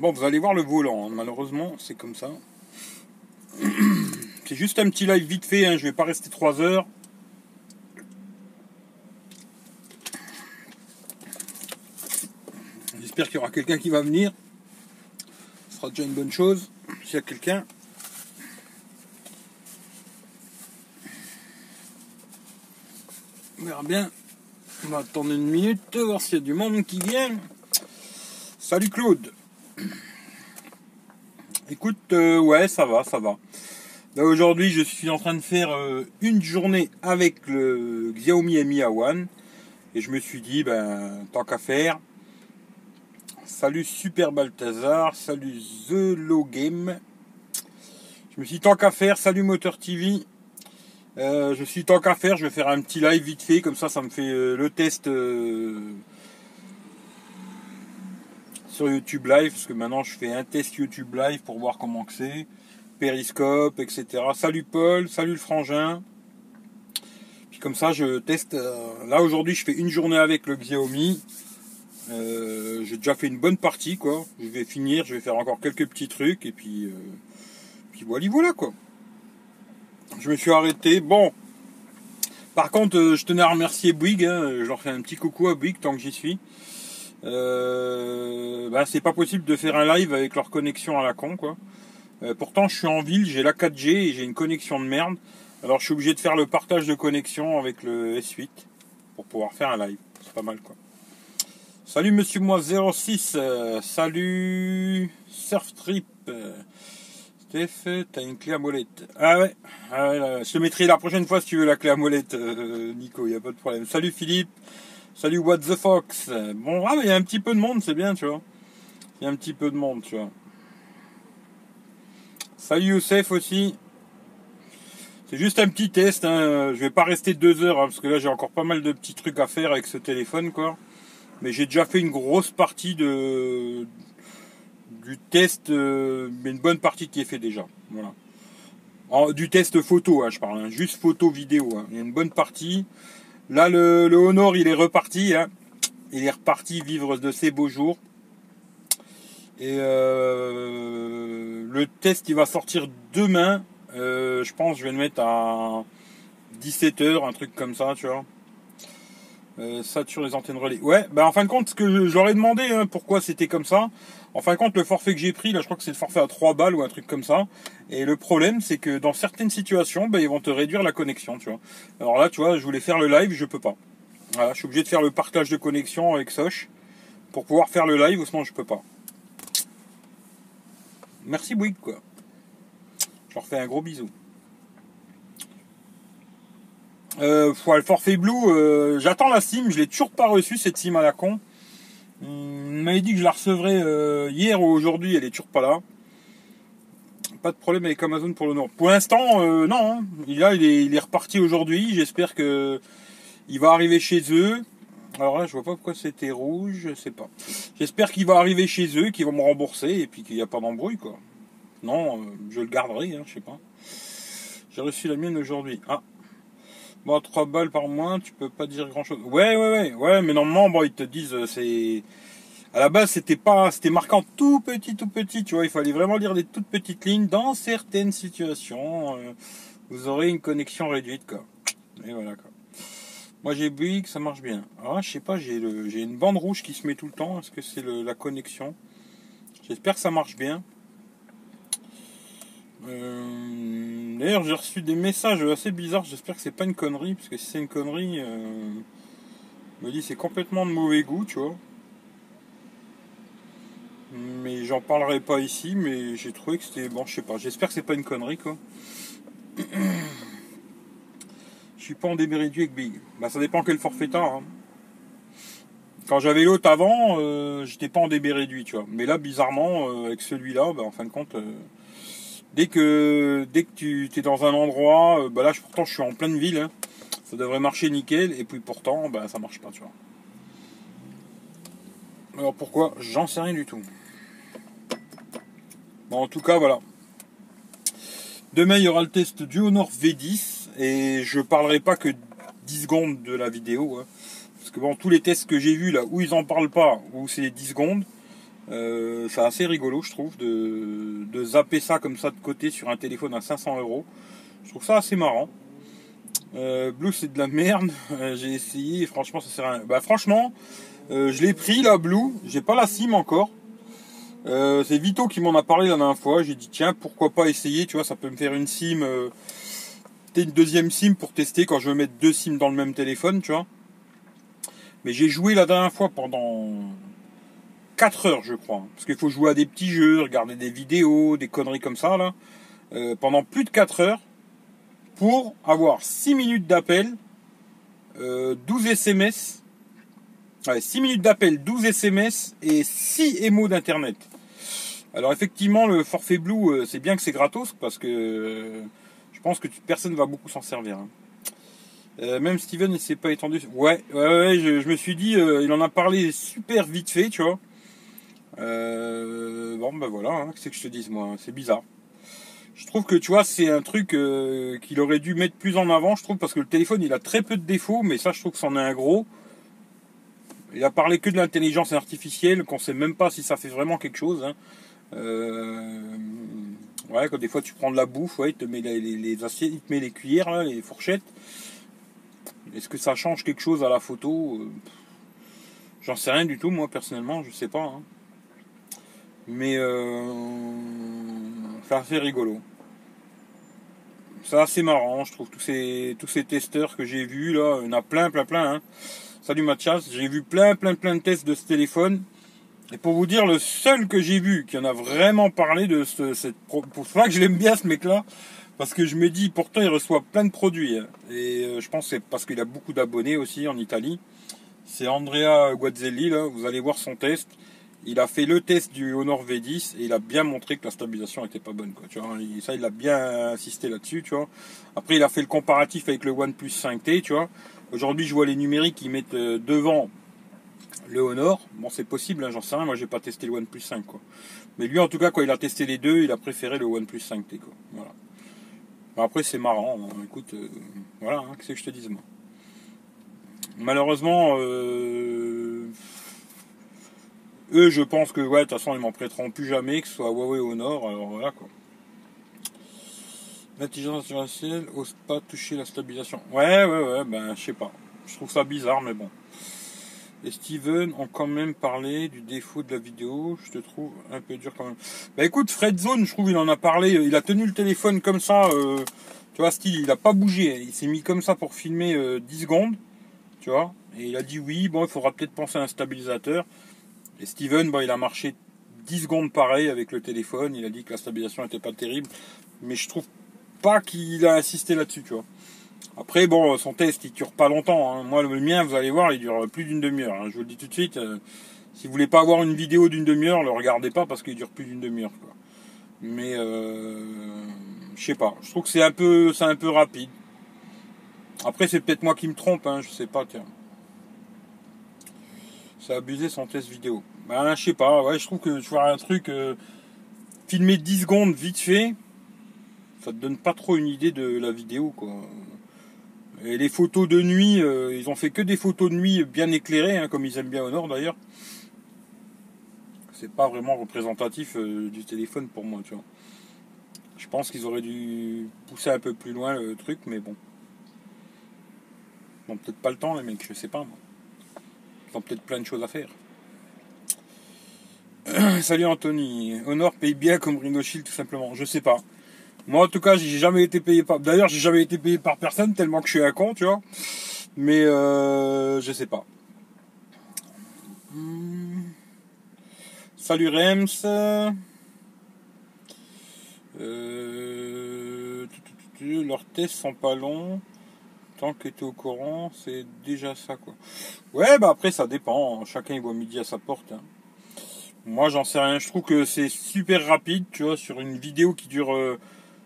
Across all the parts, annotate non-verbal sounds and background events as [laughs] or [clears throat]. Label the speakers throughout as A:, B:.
A: Bon, vous allez voir le volant, hein. malheureusement, c'est comme ça. C'est juste un petit live vite fait, hein. je vais pas rester 3 heures. J'espère qu'il y aura quelqu'un qui va venir. Ce sera déjà une bonne chose, s'il y a quelqu'un. On verra bien. On va attendre une minute, voir s'il y a du monde qui vient. Salut Claude. Écoute, euh, ouais, ça va, ça va. Là aujourd'hui, je suis en train de faire euh, une journée avec le Xiaomi Mi A1 et je me suis dit, ben, tant qu'à faire. Salut Super Balthazar, salut The Low Game. Je me suis dit, tant qu'à faire, salut Moteur TV. Euh, je suis tant qu'à faire, je vais faire un petit live vite fait, comme ça, ça me fait le test sur YouTube Live, parce que maintenant je fais un test YouTube Live pour voir comment que c'est, Periscope, etc. Salut Paul, salut le frangin. Puis comme ça, je teste. Euh, là aujourd'hui, je fais une journée avec le Xiaomi. Euh, j'ai déjà fait une bonne partie, quoi. Je vais finir, je vais faire encore quelques petits trucs, et puis, euh, puis voilà, voilà, quoi. Je me suis arrêté. Bon. Par contre, je tenais à remercier Bouygues. Hein. je leur fais un petit coucou à Bouygues tant que j'y suis. Euh, bah, c'est pas possible de faire un live avec leur connexion à la con quoi. Euh, pourtant je suis en ville, j'ai la 4G et j'ai une connexion de merde. Alors je suis obligé de faire le partage de connexion avec le S8 pour pouvoir faire un live. C'est pas mal quoi. Salut Monsieur Moi 06, euh, salut Surftrip. Steph, t'as une clé à molette. Ah ouais, ah je te mettrai la prochaine fois si tu veux la clé à molette, Nico, il a pas de problème. Salut Philippe. Salut What the Fox? Bon, ah, il y a un petit peu de monde, c'est bien, tu vois. Il y a un petit peu de monde, tu vois. Salut Youssef aussi. C'est juste un petit test. Hein. Je vais pas rester deux heures hein, parce que là j'ai encore pas mal de petits trucs à faire avec ce téléphone, quoi. Mais j'ai déjà fait une grosse partie de du test, euh, mais une bonne partie qui est fait déjà. Voilà. du test photo, hein, je parle, juste photo vidéo. Il y a une bonne partie. Là, le, Honor, il est reparti. Hein. Il est reparti vivre de ses beaux jours. Et euh, le test, il va sortir demain. Euh, je pense je vais le mettre à 17h, un truc comme ça, tu vois. Euh, ça sur les antennes relais. Ouais, bah en fin de compte, ce que ai demandé, hein, pourquoi c'était comme ça. En fin de compte, le forfait que j'ai pris, là, je crois que c'est le forfait à 3 balles ou un truc comme ça. Et le problème, c'est que dans certaines situations, bah, ils vont te réduire la connexion, tu vois. Alors là, tu vois, je voulais faire le live, je peux pas. Voilà, je suis obligé de faire le partage de connexion avec Soch pour pouvoir faire le live, sinon je peux pas. Merci Bouygues, quoi. Je leur fais un gros bisou. Euh, le forfait Blue, euh, j'attends la SIM, je l'ai toujours pas reçu cette SIM à la con. Il m'avait dit que je la recevrais euh, hier ou aujourd'hui, elle est toujours pas là. Pas de problème avec Amazon pour le Nord. Pour l'instant, euh, non. Hein. Il, il, est, il est reparti aujourd'hui. J'espère que il va arriver chez eux. Alors là, je vois pas pourquoi c'était rouge, je sais pas. J'espère qu'il va arriver chez eux, qu'ils vont me rembourser et puis qu'il n'y a pas d'embrouille, quoi. Non, je le garderai, hein, je sais pas. J'ai reçu la mienne aujourd'hui. Ah, Bon, 3 balles par mois, tu peux pas dire grand chose. Ouais, ouais, ouais, ouais, mais normalement, bon, ils te disent, euh, c'est. À la base, c'était pas, c'était marquant tout petit, tout petit, tu vois. Il fallait vraiment lire des toutes petites lignes. Dans certaines situations, euh, vous aurez une connexion réduite, quoi. Et voilà, quoi. Moi, j'ai que ça marche bien. Ah, je sais pas, j'ai une bande rouge qui se met tout le temps. Est-ce que c'est la connexion? J'espère que ça marche bien. Euh, d'ailleurs, j'ai reçu des messages assez bizarres. J'espère que c'est pas une connerie, parce que si c'est une connerie, euh, me dit c'est complètement de mauvais goût, tu vois. Mais j'en parlerai pas ici, mais j'ai trouvé que c'était bon, je sais pas. J'espère que c'est pas une connerie, quoi. [clears throat] Je suis pas en réduit avec Big. Bah, ça dépend quel forfait t'as. Hein. Quand j'avais l'autre avant, euh, j'étais pas en débit réduit, tu vois. Mais là, bizarrement, avec celui-là, bah, en fin de compte, Dès que, tu es dans un endroit, euh, bah là pourtant je suis en pleine ville, hein. ça devrait marcher nickel, et puis pourtant bah, ça marche pas, tu vois. Alors pourquoi? J'en sais rien du tout. Bon, en tout cas, voilà. Demain, il y aura le test du Honor V10, et je parlerai pas que 10 secondes de la vidéo, hein. parce que bon, tous les tests que j'ai vus là, où ils en parlent pas, où c'est 10 secondes, Euh, c'est assez rigolo, je trouve, de, de zapper ça comme ça de côté sur un téléphone à 500 euros. Je trouve ça assez marrant. Euh, Blue, c'est de la merde. [laughs] Euh, j'ai essayé, franchement, ça sert à rien. Bah, franchement, euh, je l'ai pris, la Blue. J'ai pas la SIM encore. C'est Vito qui m'en a parlé la dernière fois. J'ai dit, tiens, pourquoi pas essayer, tu vois, ça peut me faire une SIM. Une deuxième SIM pour tester quand je veux mettre deux SIM dans le même téléphone, tu vois. Mais j'ai joué la dernière fois pendant 4 heures, je crois. Parce qu'il faut jouer à des petits jeux, regarder des vidéos, des conneries comme ça, là. Euh, pendant plus de 4 heures pour avoir 6 minutes d'appel, 12 SMS. 6 minutes d'appel, 12 SMS et 6 émos d'internet. Alors effectivement, le forfait Blue, euh, c'est bien que c'est gratos parce que euh, je pense que personne va beaucoup s'en servir. Hein. Euh, même Steven, il s'est pas étendu. Ouais, ouais, ouais je, me suis dit, il en a parlé super vite fait, tu vois. Bon, ben voilà, hein, qu'est-ce que je te dis, moi, c'est bizarre. Je trouve que tu vois, c'est un truc euh, qu'il aurait dû mettre plus en avant, je trouve, parce que le téléphone il a très peu de défauts, mais ça je trouve que c'en est un gros. Il a parlé que de l'intelligence artificielle, qu'on sait même pas si ça fait vraiment quelque chose. Hein. Euh, ouais, quand des fois tu prends de la bouffe, ouais, il te met les, assiettes, il te met les cuillères, les fourchettes. Est-ce que ça change quelque chose à la photo? Euh, J'en sais rien du tout, moi personnellement, je sais pas. Hein. Mais c'est assez rigolo c'est assez marrant, je trouve, tous ces, tous ces testeurs que j'ai vus, là, il y en a plein, plein, plein. Hein. Salut Mathias, j'ai vu plein, plein, plein de tests de ce téléphone. Et pour vous dire, le seul que j'ai vu qui en a vraiment parlé de ce, cette... Pour ça que je l'aime bien ce mec-là, parce que je me dis, pourtant il reçoit plein de produits. Hein. Et euh, je pense que c'est parce qu'il a beaucoup d'abonnés aussi en Italie. C'est Andrea Guazzelli, là, vous allez voir son test il a fait le test du Honor V10 et il a bien montré que la stabilisation était pas bonne. Quoi, tu vois. Ça, il a bien insisté là-dessus. Après, il a fait le comparatif avec le OnePlus 5T. Tu vois. Aujourd'hui, je vois les numériques qui mettent euh, devant le Honor. Bon, c'est possible, hein, j'en sais rien. Moi, j'ai pas testé le OnePlus 5. Quoi. Mais lui, en tout cas, quand il a testé les deux, il a préféré le OnePlus 5T. Quoi. Voilà. après, c'est marrant. Hein. Écoute, euh, voilà, hein, qu'est-ce que je te dise, moi? Malheureusement, euh, eux, je pense que, ouais, de toute façon, ils m'en prêteront plus jamais, que ce soit Huawei au Nord, alors voilà quoi. L'intelligence artificielle ose pas toucher la stabilisation. Ouais, ouais, ouais, ben, je sais pas. Je trouve ça bizarre, mais bon. Et Steven ont quand même parlé du défaut de la vidéo. Je te trouve un peu dur quand même. Bah écoute, Fred Zone, je trouve, il en a parlé. Il a tenu le téléphone comme ça. Euh, tu vois, style, il a pas bougé. Il s'est mis comme ça pour filmer 10 euh, secondes. Tu vois. Et il a dit oui, bon, il faudra peut-être penser à un stabilisateur. Et Steven, bon, il a marché 10 secondes pareil avec le téléphone. Il a dit que la stabilisation n'était pas terrible. Mais je trouve pas qu'il a insisté là-dessus. Après, bon, son test, il dure pas longtemps. Hein. Moi, le mien, vous allez voir, il dure plus d'une demi-heure. Hein. Je vous le dis tout de suite. Euh, si vous voulez pas avoir une vidéo d'une demi-heure, le regardez pas parce qu'il dure plus d'une demi-heure. Mais, euh, je sais pas. Je trouve que c'est un peu, c'est un peu rapide. Après, c'est peut-être moi qui me trompe, hein, je sais pas. Abusé son test vidéo. Ben, je sais pas, ouais, je trouve que tu vois un truc euh, filmer 10 secondes vite fait, ça te donne pas trop une idée de la vidéo, quoi. Et les photos de nuit, euh, ils ont fait que des photos de nuit bien éclairées, hein, comme ils aiment bien au nord d'ailleurs. C'est pas vraiment représentatif euh, du téléphone pour moi, tu vois. Je pense qu'ils auraient dû pousser un peu plus loin le truc, mais bon. Bon, peut-être pas le temps, les mecs, je sais pas moi. Ils peut-être plein de choses à faire. [clears throat] Salut Anthony. Honor paye bien comme Rhino Shield tout simplement. Je sais pas. Moi en tout cas j'ai jamais été payé par. D'ailleurs j'ai jamais été payé par personne tellement que je suis un con, tu vois. Mais euh, je sais pas. Hmm. Salut Rems. Euh, leurs tests sont pas longs tant que tu es au courant, c'est déjà ça quoi. Ouais, bah après ça dépend, chacun il voit midi à sa porte. Hein. Moi j'en sais rien, je trouve que c'est super rapide, tu vois, sur une vidéo qui dure, euh,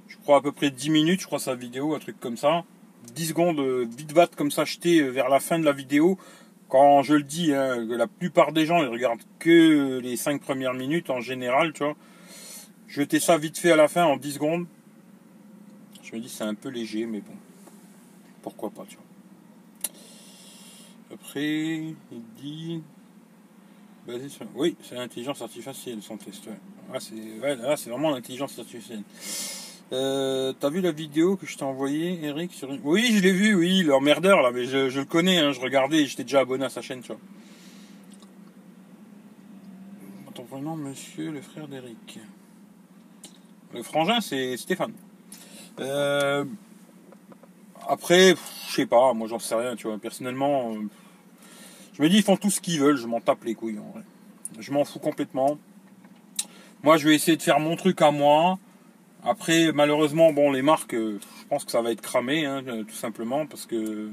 A: je crois à peu près 10 minutes, je crois sa vidéo, un truc comme ça. 10 secondes euh, vite comme ça jeté euh, vers la fin de la vidéo. Quand je le dis, hein, la plupart des gens ils regardent que les 5 premières minutes en général, tu vois. Jeter ça vite fait à la fin en 10 secondes. Je me dis c'est un peu léger, mais bon pourquoi pas, tu vois. Après, il dit. Basé sur... Oui, c'est l'intelligence artificielle, son test. Ouais. Ah, c'est là, c'est vraiment l'intelligence artificielle. Euh, T'as vu la vidéo que je t'ai envoyée, Eric. Oui, je l'ai vu, oui, l'emmerdeur là, mais je, le connais, hein, je regardais, j'étais déjà abonné à sa chaîne, tu vois. Ton prénom, monsieur, le frère d'Eric. Le frangin, c'est Stéphane. Euh, après, je sais pas, moi j'en sais rien, tu vois. Personnellement, euh, je me dis, ils font tout ce qu'ils veulent, je m'en tape les couilles en vrai. Je m'en fous complètement. Moi, je vais essayer de faire mon truc à moi. Après, malheureusement, bon, les marques, euh, je pense que ça va être cramé, hein, tout simplement, parce que,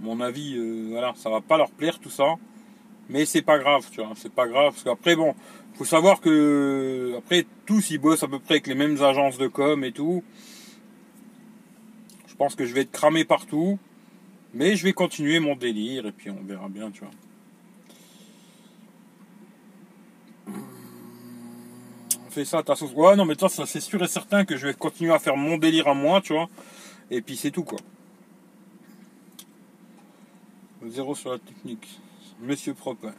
A: mon avis, voilà, ça va pas leur plaire tout ça. Mais c'est pas grave, tu vois, c'est pas grave, parce qu'après, bon, faut savoir que, après, tous ils bossent à peu près avec les mêmes agences de com et tout. Je pense que je vais être cramé partout. Mais je vais continuer mon délire et puis on verra bien, tu vois. On fait ça à ta sauce. Ouais, non, mais toi, ça c'est sûr et certain que je vais continuer à faire mon délire à moi, tu vois. Et puis c'est tout, quoi. Zéro sur la technique. Monsieur Propre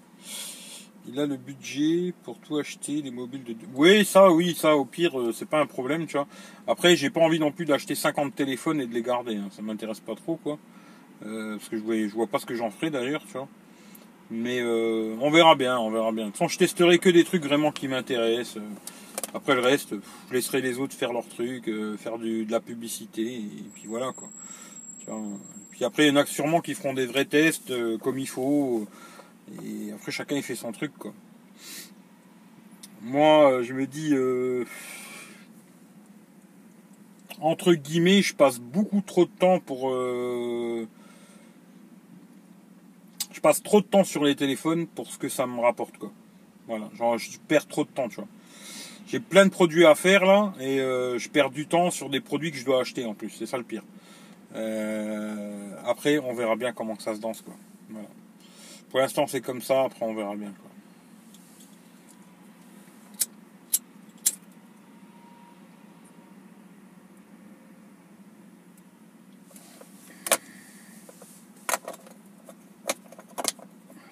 A: il a le budget pour tout acheter, les mobiles de. Oui, ça, oui, ça, au pire, euh, c'est pas un problème, tu vois. Après, j'ai pas envie non plus d'acheter 50 téléphones et de les garder, hein. ça m'intéresse pas trop, quoi. Euh, parce que je vois, je vois pas ce que j'en ferai d'ailleurs, tu vois. Mais euh, on verra bien, on verra bien. De toute façon, je testerai que des trucs vraiment qui m'intéressent. Après le reste, je laisserai les autres faire leurs trucs, faire du, de la publicité, et puis voilà, quoi. Puis après, il y en a sûrement qui feront des vrais tests comme il faut et après, chacun il fait son truc, quoi. Moi, euh, je me dis, euh, entre guillemets, je passe beaucoup trop de temps pour. Euh, je passe trop de temps sur les téléphones pour ce que ça me rapporte, quoi. Voilà, genre, je perds trop de temps, tu vois. J'ai plein de produits à faire là, et je perds du temps sur des produits que je dois acheter en plus. C'est ça le pire. après, on verra bien comment ça se danse, quoi. Voilà. Pour l'instant, c'est comme ça. Après, on verra bien. Quoi.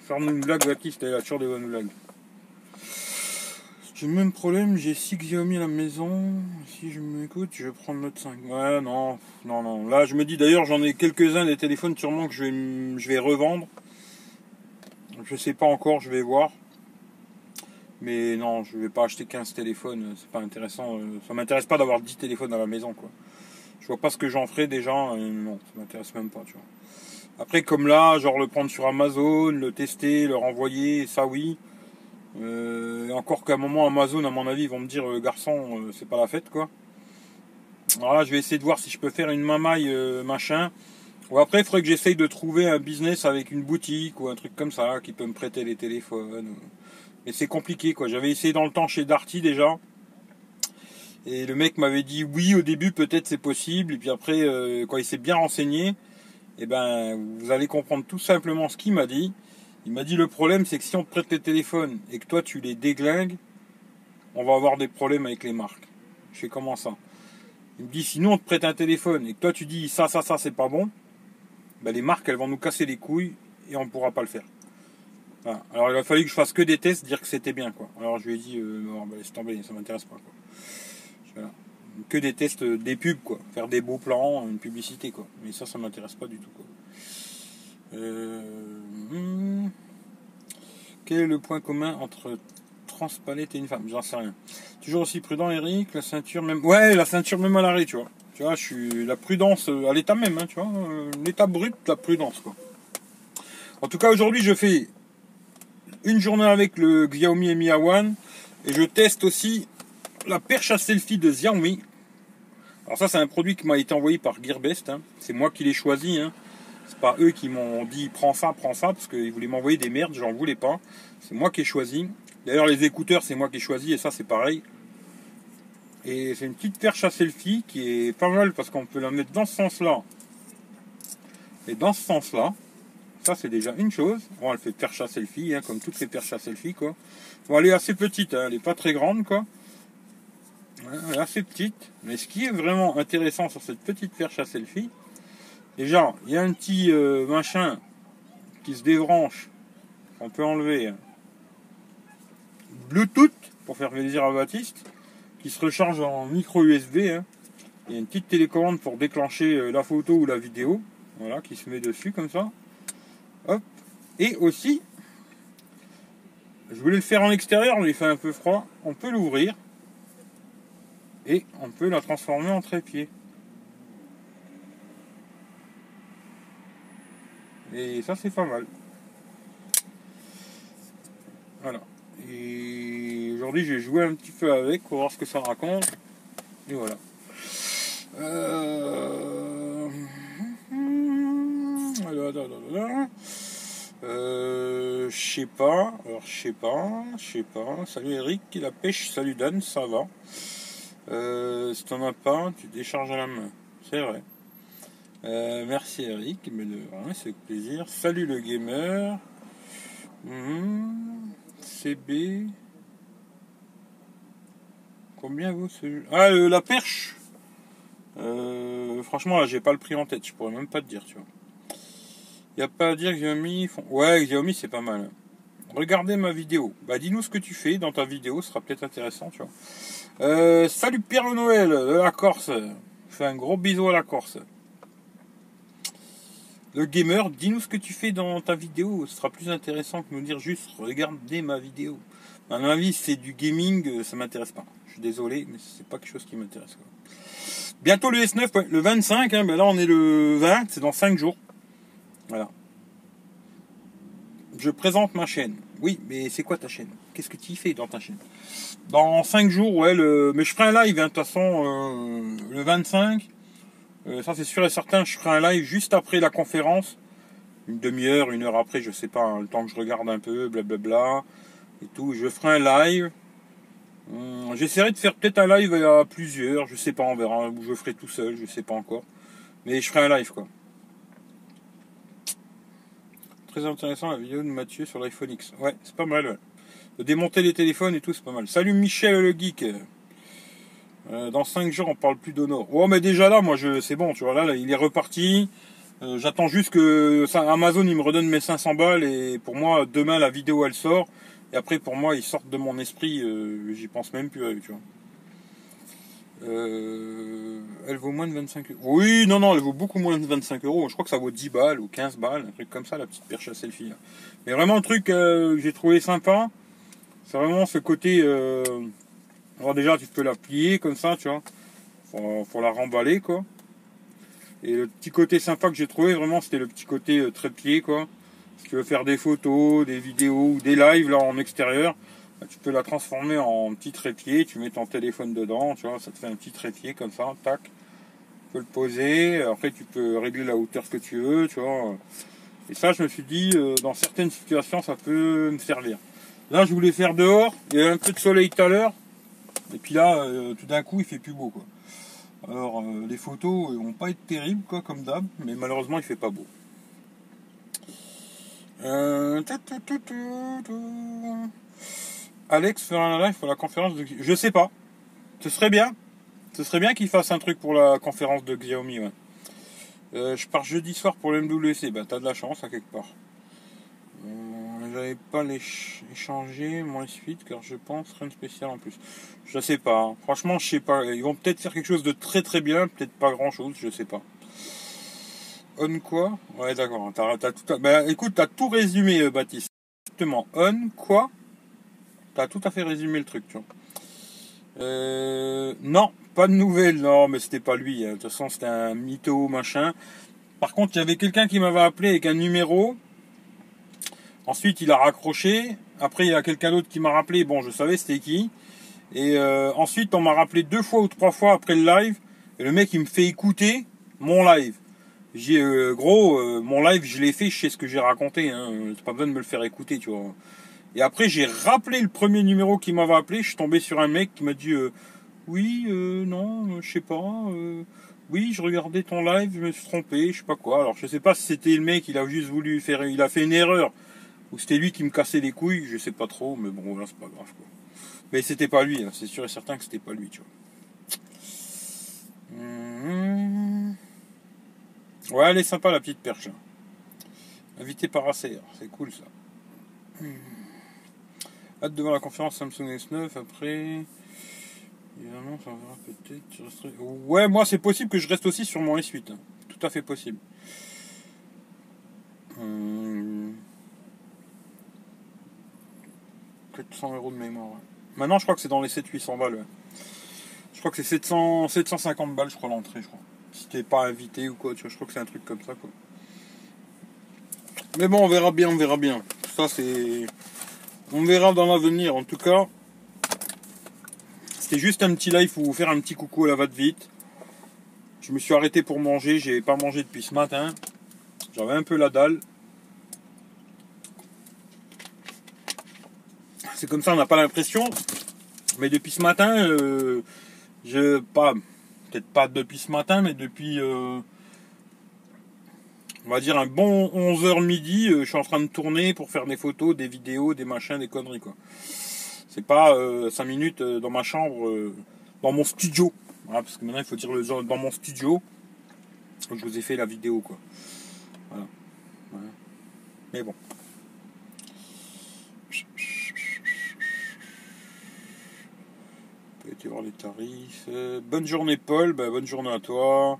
A: Faire une blague, Baptiste, elle a toujours des bonnes blagues. J'ai le même problème, j'ai 6 Xiaomi à la maison. Si je m'écoute, je vais prendre l'autre 5. Ouais, non, non, non. Là, je me dis d'ailleurs, j'en ai quelques-uns des téléphones sûrement que je vais, je vais revendre. Je sais pas encore, je vais voir. Mais non, je vais pas acheter 15 téléphones, c'est pas intéressant. Ça m'intéresse pas d'avoir 10 téléphones à la maison, quoi. Je vois pas ce que j'en ferai déjà, non, ça m'intéresse même pas, tu vois. Après, comme là, genre le prendre sur Amazon, le tester, le renvoyer, ça oui. Euh, encore qu'à un moment, Amazon, à mon avis, vont me dire, euh, garçon, euh, c'est pas la fête, quoi. Alors là, je vais essayer de voir si je peux faire une mamaille, machin. Ou après, il faudrait que j'essaye de trouver un business avec une boutique ou un truc comme ça qui peut me prêter les téléphones. Mais c'est compliqué, quoi. J'avais essayé dans le temps chez Darty déjà. Et le mec m'avait dit oui au début, peut-être c'est possible. Et puis après, euh, quand il s'est bien renseigné, eh ben, vous allez comprendre tout simplement ce qu'il m'a dit. Il m'a dit le problème, c'est que si on te prête les téléphones et que toi tu les déglingues, on va avoir des problèmes avec les marques. Je fais comment ça? Il me dit si nous on te prête un téléphone et que toi tu dis ça, ça, ça, c'est pas bon, ben, les marques elles vont nous casser les couilles et on ne pourra pas le faire. Alors il a fallu que je fasse que des tests, dire que c'était bien quoi. Alors je lui ai dit euh, ben, laisse tomber, ça m'intéresse pas quoi. Que des tests, euh, des pubs quoi, faire des beaux plans, une publicité quoi. Mais ça, ça m'intéresse pas du tout quoi. Euh, hmm. Quel est le point commun entre Transpalette et une femme? J'en sais rien. Toujours aussi prudent, Eric. La ceinture même. Ouais, la ceinture même à l'arrêt, tu vois. Tu vois, je suis la prudence euh, à l'état même, hein, tu vois, euh, l'état brut, la prudence, quoi. En tout cas, aujourd'hui, je fais une journée avec le Xiaomi Mi A1 et je teste aussi la perche à selfie de Xiaomi. Alors ça, c'est un produit qui m'a été envoyé par Gearbest. Hein. C'est moi qui l'ai choisi. Hein. C'est pas eux qui m'ont dit prends ça, prends ça, parce qu'ils voulaient m'envoyer des merdes, j'en voulais pas. C'est moi qui ai choisi. D'ailleurs, les écouteurs, c'est moi qui ai choisi, et ça, c'est pareil. Et c'est une petite perche à selfie qui est pas mal parce qu'on peut la mettre dans ce sens-là. Et dans ce sens-là, ça c'est déjà une chose. Bon, elle fait perche à selfie, hein, comme toutes les perches à selfie, quoi. Bon, elle est assez petite, hein, elle n'est pas très grande, quoi. elle est assez petite. Mais ce qui est vraiment intéressant sur cette petite perche à selfie, déjà, il y a un petit euh, machin qui se débranche, qu'on peut enlever. Hein. Bluetooth pour faire plaisir à Baptiste, qui se recharge en micro USB. Hein. Il y a une petite télécommande pour déclencher euh, la photo ou la vidéo, voilà, qui se met dessus comme ça. Hop. Et aussi, je voulais le faire en extérieur, mais il fait un peu froid. On peut l'ouvrir et on peut la transformer en trépied. Et ça, c'est pas mal. Voilà. Et aujourd'hui, j'ai joué un petit peu avec pour voir ce que ça raconte. Et voilà. Euh... Euh, je sais pas, alors je sais pas, je sais pas. Salut Eric, la pêche, salut Dan, ça va. Euh, si t'en as pas, tu décharges à la main. C'est vrai. Euh, merci Eric, mais c'est plaisir. Salut le gamer. Mhm. CB. Combien vaut ce Ah, euh, la perche euh, Franchement, là, j'ai pas le prix en tête. Je pourrais même pas te dire, tu vois. Y a pas à dire que Xiaomi font... Ouais, Xiaomi, c'est pas mal. Regardez ma vidéo. Bah, dis-nous ce que tu fais dans ta vidéo. Ce sera peut-être intéressant, tu vois. Euh, salut Pierre Noël de la Corse. Fais un gros bisou à la Corse. Le gamer, dis-nous ce que tu fais dans ta vidéo. Ce sera plus intéressant que nous dire juste regardez ma vidéo. À mon avis, c'est du gaming, ça m'intéresse pas. Désolé, mais c'est pas quelque chose qui m'intéresse. Bientôt le S9, le 25, hein, ben là on est le 20, c'est dans 5 jours. Voilà. Je présente ma chaîne. Oui, mais c'est quoi ta chaîne? Qu'est-ce que tu y fais dans ta chaîne? Dans 5 jours, ouais, le... mais je ferai un live, hein, de toute façon, euh, le 25. Euh, ça c'est sûr et certain, je ferai un live juste après la conférence. Une demi-heure, une heure après, je sais pas, hein, le temps que je regarde un peu, blablabla. Et tout. Je ferai un live. Hum, j'essaierai de faire peut-être un live à plusieurs, je sais pas, on verra, où je ferai tout seul, je sais pas encore. Mais je ferai un live quoi. Très intéressant la vidéo de Mathieu sur l'iPhone X. Ouais, c'est pas mal. De démonter les téléphones et tout, c'est pas mal. Salut Michel le geek. Euh, dans 5 jours, on parle plus d'Honor. Oh, mais déjà là, moi, je, c'est bon, tu vois, là, il est reparti. Euh, j'attends juste que ça, Amazon, il me redonne mes 500 balles et pour moi, demain, la vidéo, elle sort. Et après, pour moi, ils sortent de mon esprit, euh, j'y pense même plus, tu vois. elle vaut moins de 25 euros. Oui, non, non, elle vaut beaucoup moins de 25 euros. Je crois que ça vaut 10 balles ou 15 balles, un truc comme ça, la petite perche à selfie. Mais vraiment, un truc que j'ai trouvé sympa, c'est vraiment ce côté alors déjà tu peux la plier comme ça, tu vois, pour, la remballer quoi. Et le petit côté sympa que j'ai trouvé vraiment c'était le petit côté euh, trépied quoi. Si tu veux faire des photos, des vidéos ou des lives en extérieur, bah, tu peux la transformer en petit trépied, tu mets ton téléphone dedans, tu vois, ça te fait un petit trépied comme ça, tac. Tu peux le poser, après tu peux régler la hauteur que tu veux, tu vois. Et ça je me suis dit, euh, dans certaines situations ça peut me servir. Là je voulais faire dehors, il y a un peu de soleil tout à l'heure, et puis là, euh, tout d'un coup, il fait plus beau. Alors, euh, les photos vont pas être terribles, quoi, comme d'hab, mais malheureusement, il fait pas beau. Euh, Alex fera un live pour la conférence de Je sais pas. Ce serait bien. Ce serait bien qu'il fasse un truc pour la conférence de Xiaomi. je pars jeudi soir pour le MWC. Bah, t'as de la chance à quelque part j'avais pas échangé moins suite car je pense rien de spécial en plus. Je sais pas. Hein. Franchement, je sais pas. Ils vont peut-être faire quelque chose de très très bien, peut-être pas grand chose, je sais pas. On quoi Ouais, d'accord. T'as, tout bah, tout résumé, euh, Baptiste. Exactement. On quoi T'as tout à fait résumé le truc, tu vois. Euh, non, pas de nouvelles. Non, mais c'était pas lui. Hein. De toute façon, c'était un mytho, machin. Par contre, il y avait quelqu'un qui m'avait appelé avec un numéro Ensuite, il a raccroché. Après, il y a quelqu'un d'autre qui m'a rappelé. Bon, je savais c'était qui. Et euh, ensuite, on m'a rappelé deux fois ou trois fois après le live. Et le mec, il me fait écouter mon live. J'ai euh, gros, euh, mon live, je l'ai fait, je sais ce que j'ai raconté. Hein. C'est pas besoin de me le faire écouter, tu vois. Et après, j'ai rappelé le premier numéro qui m'avait appelé. Je suis tombé sur un mec qui m'a dit Oui, non, je sais pas. oui, je regardais ton live, je me suis trompé, je sais pas quoi. Alors, je sais pas si c'était le mec, il a juste voulu faire, il a fait une erreur ou c'était lui qui me cassait les couilles, je sais pas trop, mais bon, là, c'est pas grave, quoi. Mais c'était pas lui, hein, c'est sûr et certain que c'était pas lui, tu vois. Mmh. Ouais, elle est sympa, la petite perche. Invité par ACR, c'est cool, ça. Mmh. Hâte de voir la conférence Samsung S9 après. Évidemment, ça va peut-être. Ouais, moi c'est possible que je reste aussi sur mon S8. Hein. Tout à fait possible. Hum... 400 euros de mémoire. Maintenant, je crois que c'est dans les 700-800 balles. Je crois que c'est 700, 750 balles, je crois, l'entrée, je crois. Si t'es pas invité ou quoi, tu vois, je crois que c'est un truc comme ça, quoi. Mais bon, on verra bien, on verra bien. Ça, c'est. On verra dans l'avenir. En tout cas, c'était juste un petit live pour vous faire un petit coucou à la va vite. Je me suis arrêté pour manger, j'ai pas mangé depuis ce matin. J'avais un peu la dalle. C'est comme ça, on n'a pas l'impression. Mais depuis ce matin, euh, je pas peut-être pas depuis ce matin, mais depuis euh, on va dire un bon 11h midi, euh, je suis en train de tourner pour faire des photos, des vidéos, des machins, des conneries quoi. C'est pas 5 minutes dans ma chambre, dans mon studio. parce que maintenant il faut dire le dans mon studio. Je vous ai fait la vidéo quoi. Voilà. Mais bon. Voir les tarifs. Euh, bonne journée Paul, bah, bonne journée à toi.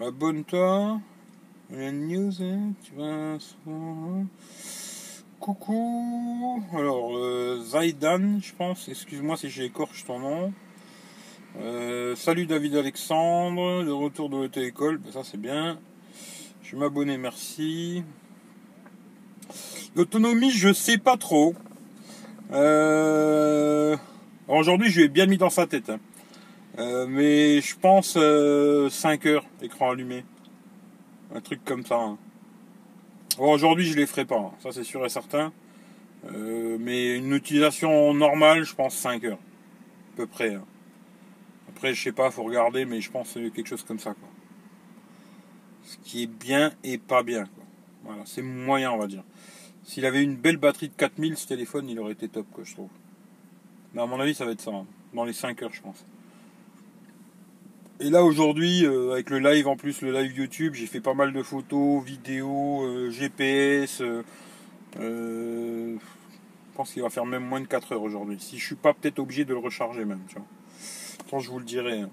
A: Abonne-toi. La news, hein, tu vas. Coucou. Alors, euh, Zaidan, je pense. Excuse-moi si j'ai écorché ton nom. Euh, salut David Alexandre, de retour de l'auto-école, bah, ça c'est bien. Je vais m'abonner, merci. L'autonomie, je sais pas trop. Aujourd'hui, je lui ai bien mis dans sa tête. Hein. Euh, mais je pense 5 euh, heures, écran allumé. Un truc comme ça. Hein. aujourd'hui, je les ferai pas, hein. ça c'est sûr et certain. Euh, mais une utilisation normale, je pense 5 heures. À peu près. Après, je sais pas, faut regarder, mais je pense quelque chose comme ça. Quoi. Ce qui est bien et pas bien. Voilà, c'est moyen, on va dire. S'il avait une belle batterie de 4000, ce téléphone, il aurait été top, quoi, je trouve. À mon avis, ça va être ça. Hein. Dans les 5 heures, je pense. Et là, aujourd'hui, euh, avec le live en plus, le live YouTube, j'ai fait pas mal de photos, vidéos, euh, GPS. Euh, je pense qu'il va faire même moins de 4 heures aujourd'hui. Si je suis pas peut-être obligé de le recharger même, tu vois. Quand je vous le dirai. Hein.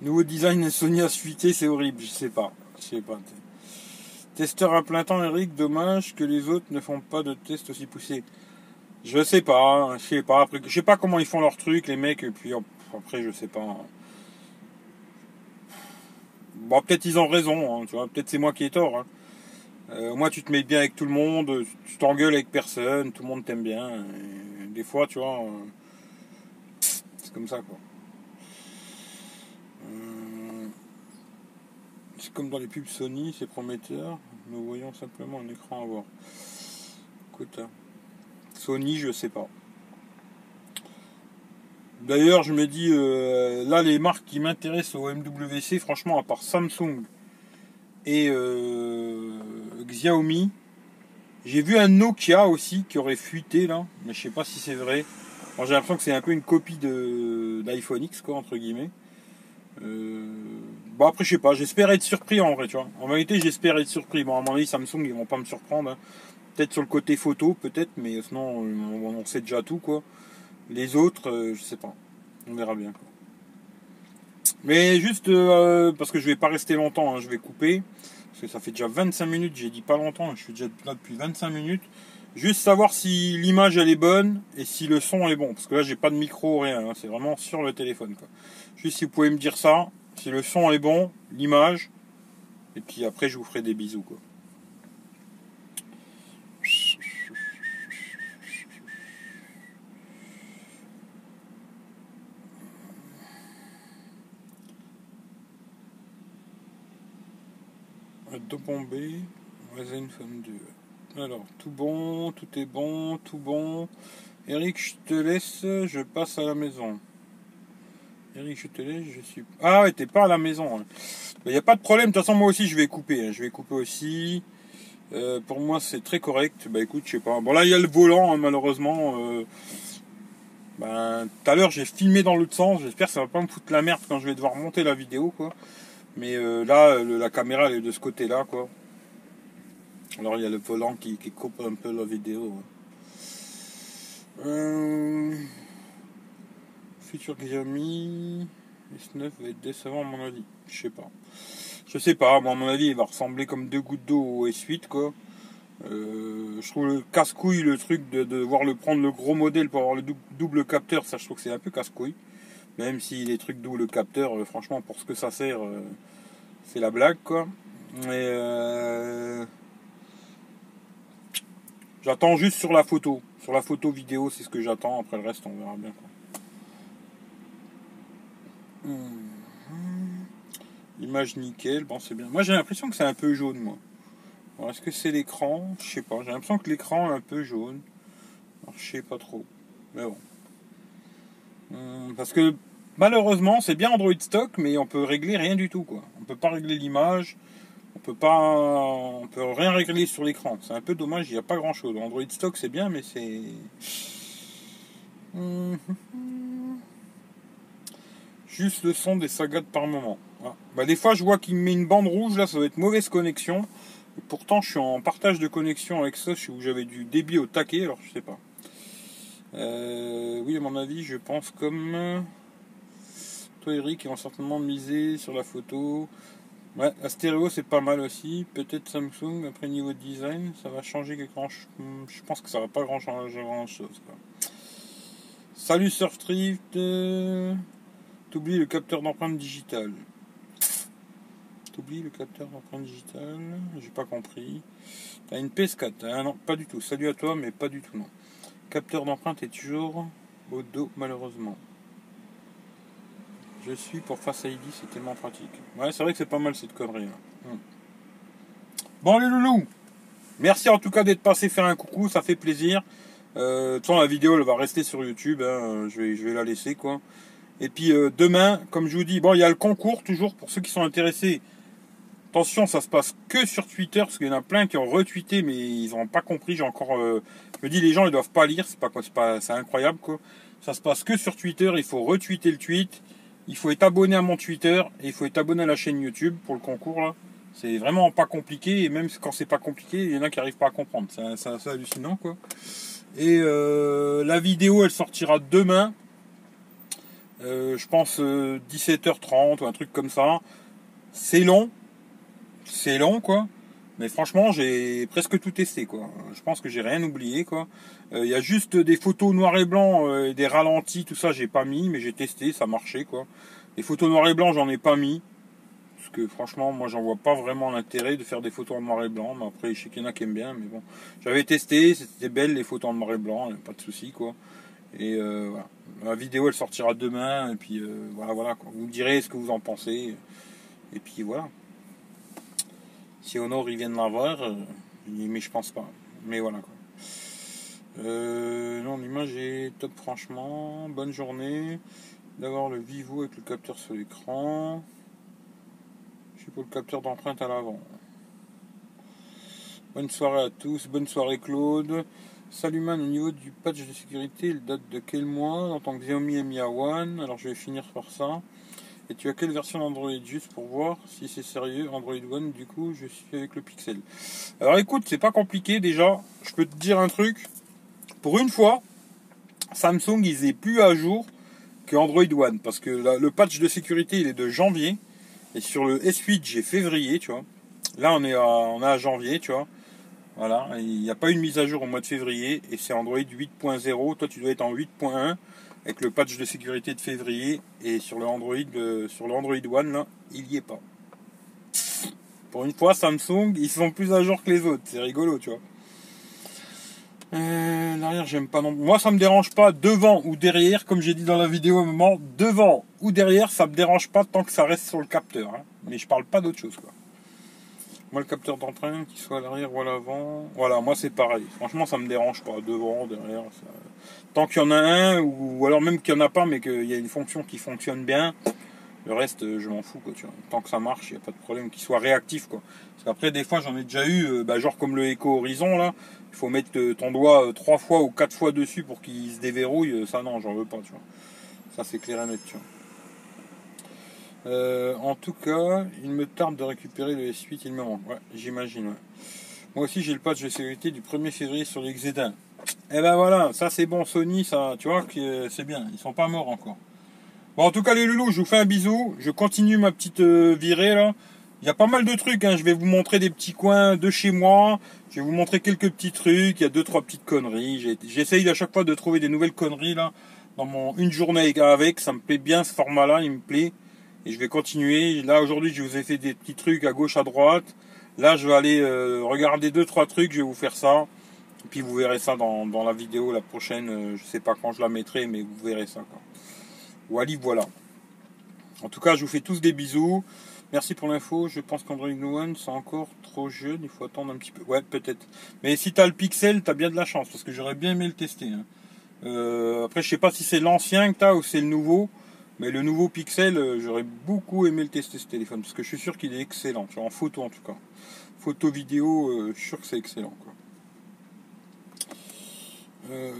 A: Nouveau design Sony a suité, c'est horrible, je sais pas. Je sais pas. Testeur à plein temps, Eric, dommage que les autres ne font pas de tests aussi poussés. Je sais pas, je sais pas. Après, je sais pas comment ils font leur truc, les mecs, et puis après, je sais pas. Bon, peut-être ils ont raison, hein, tu vois. Peut-être c'est moi qui ai tort. Hein. Euh, moi, tu te mets bien avec tout le monde, tu t'engueules avec personne, tout le monde t'aime bien. des fois, tu vois, euh, c'est comme ça, quoi. Comme dans les pubs Sony, c'est prometteur. Nous voyons simplement un écran à voir. Écoute, hein. Sony, je sais pas. D'ailleurs, je me dis, euh, là, les marques qui m'intéressent au MWC, franchement, à part Samsung et euh, Xiaomi, j'ai vu un Nokia aussi qui aurait fuité là, mais je sais pas si c'est vrai. j'ai l'impression que c'est un peu une copie de d'iPhone X, quoi, entre guillemets. Euh, Bon après je sais pas, j'espère être surpris en vrai, tu vois. En vérité j'espère être surpris. Bon à mon avis Samsung ils vont pas me surprendre. Hein. Peut-être sur le côté photo, peut-être, mais sinon on, sait déjà tout quoi. Les autres, euh, je sais pas. On verra bien. Mais juste euh, parce que je vais pas rester longtemps, hein, je vais couper. Parce que ça fait déjà 25 minutes, j'ai dit pas longtemps, je suis déjà là depuis 25 minutes. Juste savoir si l'image elle est bonne et si le son est bon. Parce que là j'ai pas de micro, rien, hein. c'est vraiment sur le téléphone. Quoi. Juste si vous pouvez me dire ça, si le son est bon, l'image, et puis après je vous ferai des bisous quoi. 2. Alors, tout bon, tout est bon, tout bon. Eric, je te laisse, je passe à la maison. Eric, je te laisse, je suis. Ah t'es pas à la maison. Il hein. n'y bah, a pas de problème, de toute façon, moi aussi, je vais couper. Hein. Je vais couper aussi. Euh, pour moi, c'est très correct. Bah écoute, je sais pas. Bon, là, il y a le volant, hein, malheureusement. Euh... Ben, tout à l'heure, j'ai filmé dans l'autre sens. J'espère que ça va pas me foutre la merde quand je vais devoir monter la vidéo, quoi. Mais euh, là, la caméra elle est de ce côté-là, quoi. Alors il y a le volant qui, coupe un peu la vidéo. Euh, futur Xiaomi S9 va être décevant à mon avis. Je sais pas. Je sais pas, à mon avis il va ressembler comme deux gouttes d'eau au S8 quoi. Euh, je trouve le casse-couille le truc de, devoir le prendre le gros modèle pour avoir le double capteur, ça je trouve que c'est un peu casse-couille. Même si les trucs double capteur, euh, franchement pour ce que ça sert, euh, c'est la blague quoi. Mais j'attends juste sur la photo. Sur la photo vidéo, c'est ce que j'attends. Après le reste, on verra bien quoi. Image nickel, bon c'est bien. Moi j'ai l'impression que c'est un peu jaune moi. Est-ce que c'est l'écran? Je sais pas. J'ai l'impression que l'écran est un peu jaune. Je sais pas trop. Mais bon. Hum, parce que malheureusement, c'est bien Android stock, mais on peut régler rien du tout quoi. On peut pas régler l'image. On peut pas, on peut rien régler sur l'écran. C'est un peu dommage. Il n'y a pas grand chose. Android stock c'est bien, mais c'est. Hum, hum, Juste le son des sagas par moment. Ah. Bah, des fois, je vois qu'il met une bande rouge. Là, ça doit être mauvaise connexion. pourtant, je suis en partage de connexion avec ça, où j'avais du débit au taquet, alors je sais pas. Euh, oui, à mon avis, je pense comme toi, Eric, ils vont certainement miser sur la photo. Ouais, la stéréo, c'est pas mal aussi. Peut-être Samsung, après niveau design, ça va changer quelque chose. Je pense que ça va pas grand changer grand chose. Salut Surfdrift. T'oublies le capteur d'empreinte digitale. T'oublies le capteur d'empreinte digitale J'ai pas compris. T'as une PS4 ah Non, pas du tout. Salut à toi, mais pas du tout, non. Capteur d'empreinte est toujours au dos, malheureusement. Je suis pour Face ID, c'est tellement pratique. Ouais, c'est vrai que c'est pas mal cette connerie. Là. Hmm. Bon, les loulous Merci en tout cas d'être passé faire un coucou, ça fait plaisir. Euh, de toute façon, la vidéo elle va rester sur YouTube, hein. je, vais, je vais la laisser quoi. Et puis euh, demain, comme je vous dis, bon, il y a le concours toujours pour ceux qui sont intéressés. Attention, ça se passe que sur Twitter, parce qu'il y en a plein qui ont retweeté, mais ils n'ont pas compris. J'ai encore, euh, je me dis, les gens ils doivent pas lire, c'est pas quoi, c'est pas, c'est incroyable quoi. Ça se passe que sur Twitter. Il faut retweeter le tweet. Il faut être abonné à mon Twitter et il faut être abonné à la chaîne YouTube pour le concours là. C'est vraiment pas compliqué et même quand c'est pas compliqué, il y en a qui arrivent pas à comprendre. C'est hallucinant quoi. Et euh, la vidéo, elle sortira demain. Euh, je pense 17h30 euh, ou un truc comme ça. C'est long, c'est long quoi. Mais franchement, j'ai presque tout testé quoi. Je pense que j'ai rien oublié quoi. Il y a juste des photos noir et blanc et des ralentis, tout ça j'ai pas mis, mais j'ai testé, ça marchait quoi. Les photos noir et blanc, j'en ai pas mis. Parce que franchement, moi j'en vois pas vraiment l'intérêt de faire des photos en noir et blanc. Mais après, je sais qu'il y en a qui aiment bien, mais bon. J'avais testé, c'était belle les photos en noir et blanc, pas de souci quoi. Et euh, voilà. La vidéo elle sortira demain. Et puis euh, voilà, voilà. Vous me direz ce que vous en pensez. Et puis voilà. Si Honor ils viennent la voir, euh, mais je pense pas. Mais voilà quoi. non, l'image est top franchement. Bonne journée. D'avoir le Vivo avec le capteur sur l'écran. Je suis pour le capteur d'empreinte à l'avant. Bonne soirée à tous. Bonne soirée Claude. Salut man, au niveau du patch de sécurité, il date de quel mois en tant que Xiaomi Mi A1 Alors je vais finir par ça. Et tu as quelle version d'Android? Juste pour voir si c'est sérieux Android One, du coup, je suis avec le Pixel. Alors écoute, c'est pas compliqué déjà. Je peux te dire un truc. Pour une fois, Samsung, ils est plus à jour que Android One. Parce que le patch de sécurité, il est de janvier. Et sur le S8, j'ai février, tu vois. Là, on on est à janvier, tu vois. Voilà, il n'y a pas eu de mise à jour au mois de février et c'est Android 8.0. Toi, tu dois être en 8.1 avec le patch de sécurité de février et sur le Android, euh, sur le One, il n'y est pas. Pour une fois, Samsung, ils sont plus à jour que les autres. C'est rigolo, tu vois. Euh, j'aime pas non Moi, ça me dérange pas devant ou derrière, comme j'ai dit dans la vidéo à un moment. Devant ou derrière, ça me dérange pas tant que ça reste sur le capteur. Hein. Mais je parle pas d'autre chose, quoi. Moi, le capteur d'entraînement, qu'il soit à l'arrière ou à l'avant, voilà, moi c'est pareil. Franchement, ça me dérange pas. Devant, derrière. Tant qu'il y en a un, ou, alors même qu'il n'y en a pas, mais qu'il y a une fonction qui fonctionne bien, le reste, euh, je m'en fous. Quoi. Tant que ça marche, il n'y a pas de problème. Qu'il soit réactif. Quoi. Parce des fois, j'en ai déjà eu, euh, bah, genre comme le Echo Horizon, là, il faut mettre euh, ton doigt trois fois ou quatre fois dessus pour qu'il se déverrouille. Ça, non, j'en veux pas. Ça, c'est clair et net. Euh, en tout cas, il me tarde de récupérer le S8, il me manque. Ouais, j'imagine. Moi aussi, j'ai le patch de sécurité du 1er février sur les Et eh ben voilà, ça c'est bon, Sony, ça, tu vois, que c'est bien. Ils sont pas morts encore. Bon, en tout cas, les loulous, je vous fais un bisou. Je continue ma petite euh, virée là. Il y a pas mal de trucs. Hein. Je vais vous montrer des petits coins de chez moi. Je vais vous montrer quelques petits trucs. Il y a deux trois petites conneries. J'essaye à chaque fois de trouver des nouvelles conneries là dans mon une journée avec. Ça me plaît bien ce format-là. Il me plaît et je vais continuer. Là aujourd'hui, je vous ai fait des petits trucs à gauche, à droite. Là, je vais aller euh, regarder deux trois trucs. Je vais vous faire ça. Et puis vous verrez ça dans, la vidéo la prochaine. Euh, je sais pas quand je la mettrai, mais vous verrez ça. Quoi. Wally, voilà. En tout cas, je vous fais tous des bisous. Merci pour l'info. Je pense qu'Android One, c'est encore trop jeune. Il faut attendre un petit peu. Ouais, peut-être. Mais si tu as le Pixel, tu as bien de la chance. Parce que j'aurais bien aimé le tester. Hein. Euh, après, je sais pas si c'est l'ancien que tu as ou c'est le nouveau. Mais le nouveau Pixel, euh, j'aurais beaucoup aimé le tester ce téléphone. Parce que je suis sûr qu'il est excellent. En photo en tout cas. Photo, vidéo, euh, je suis sûr que c'est excellent. Quoi. Euh,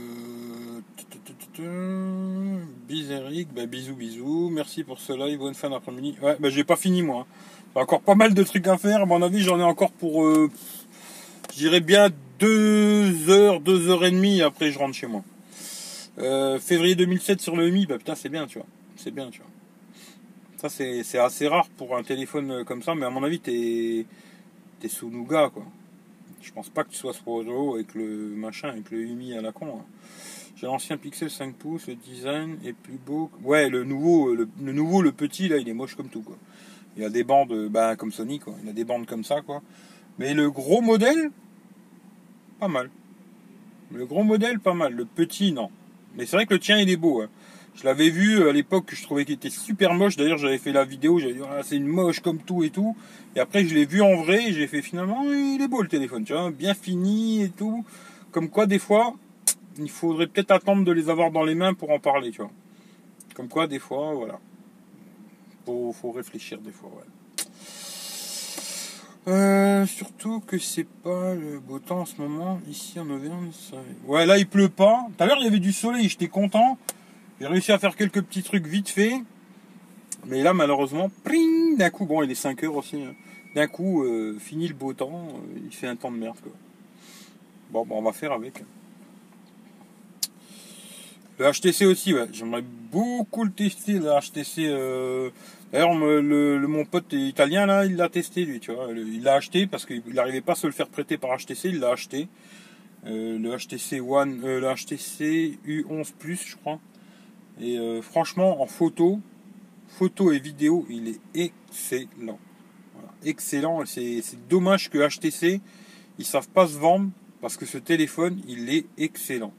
A: Eric, bah, bisous bisous, merci pour ce live, bonne fin d'après-midi. Ouais, bah, j'ai pas fini moi. J'ai encore pas mal de trucs à faire, à mon avis j'en ai encore pour, euh, je dirais bien deux heures, deux heures et demie, après je rentre chez moi. Février 2007 sur le Mi, bah putain c'est bien tu vois, c'est bien tu vois. Ça c'est assez rare pour un téléphone comme ça, mais à mon avis t'es es sous Nougat quoi. Je pense pas que tu sois sur avec le machin, avec le Mi à la con. Hein. J'ai l'ancien Pixel 5 pouces, le design est plus beau. Ouais, le nouveau, le, nouveau, le petit, là, il est moche comme tout, quoi. Il a des bandes, bah, comme Sony, quoi. Il a des bandes comme ça, quoi. Mais le gros modèle, pas mal. Le gros modèle, pas mal. Le petit, non. Mais c'est vrai que le tien, il est beau. Hein. Je l'avais vu à l'époque, je trouvais qu'il était super moche. D'ailleurs, j'avais fait la vidéo, j'avais dit, ah, c'est une moche comme tout et tout. Et après, je l'ai vu en vrai j'ai fait finalement, il est beau le téléphone, tu vois, bien fini et tout. Comme quoi, des fois, il faudrait peut-être attendre de les avoir dans les mains pour en parler, tu vois. Comme quoi, des fois, voilà. Faut, faut réfléchir des fois, ouais. Euh, surtout que c'est pas le beau temps en ce moment. Ici en Auvergne, ça... Ouais, là il pleut pas. Tout à l'heure il y avait du soleil, j'étais content. J'ai réussi à faire quelques petits trucs vite fait. Mais là malheureusement, d'un coup, bon il est 5 heures aussi. Hein. D'un coup, euh, fini le beau temps, euh, il fait un temps de merde quoi. Bon, bon on va faire avec. Le HTC aussi. J'aimerais beaucoup le tester, le HTC. Euh... D'ailleurs, le, mon pote italien, là, il l'a testé, lui, tu vois. Il l'a acheté parce qu'il n'arrivait pas à se le faire prêter par HTC, il l'a acheté. Le HTC One, le HTC U11 Plus, je crois. Et euh, franchement, en photo, photo et vidéo, il est excellent. Excellent. C'est dommage que HTC, ils savent pas se vendre parce que ce téléphone, il est excellent.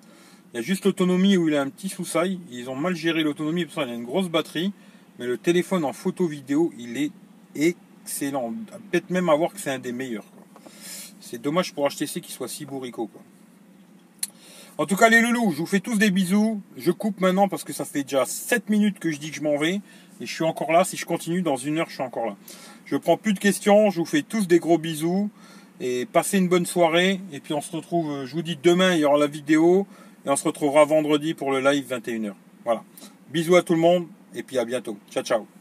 A: Il y a juste l'autonomie où il a un petit sous-sail. Ils ont mal géré l'autonomie parce qu'il a une grosse batterie. Mais le téléphone en photo vidéo, il est excellent. Peut-être même à voir que c'est un des meilleurs. C'est dommage pour HTC qu'il soit si bourricot. En tout cas, les loulous, je vous fais tous des bisous. Je coupe maintenant parce que ça fait déjà 7 minutes que je dis que je m'en vais. Et je suis encore là. Si je continue, dans une heure, je suis encore là. Je prends plus de questions. Je vous fais tous des gros bisous. Et passez une bonne soirée. Et puis on se retrouve, je vous dis demain, il y aura la vidéo. Et on se retrouvera vendredi pour le live 21h. Voilà. Bisous à tout le monde et puis à bientôt. Ciao ciao.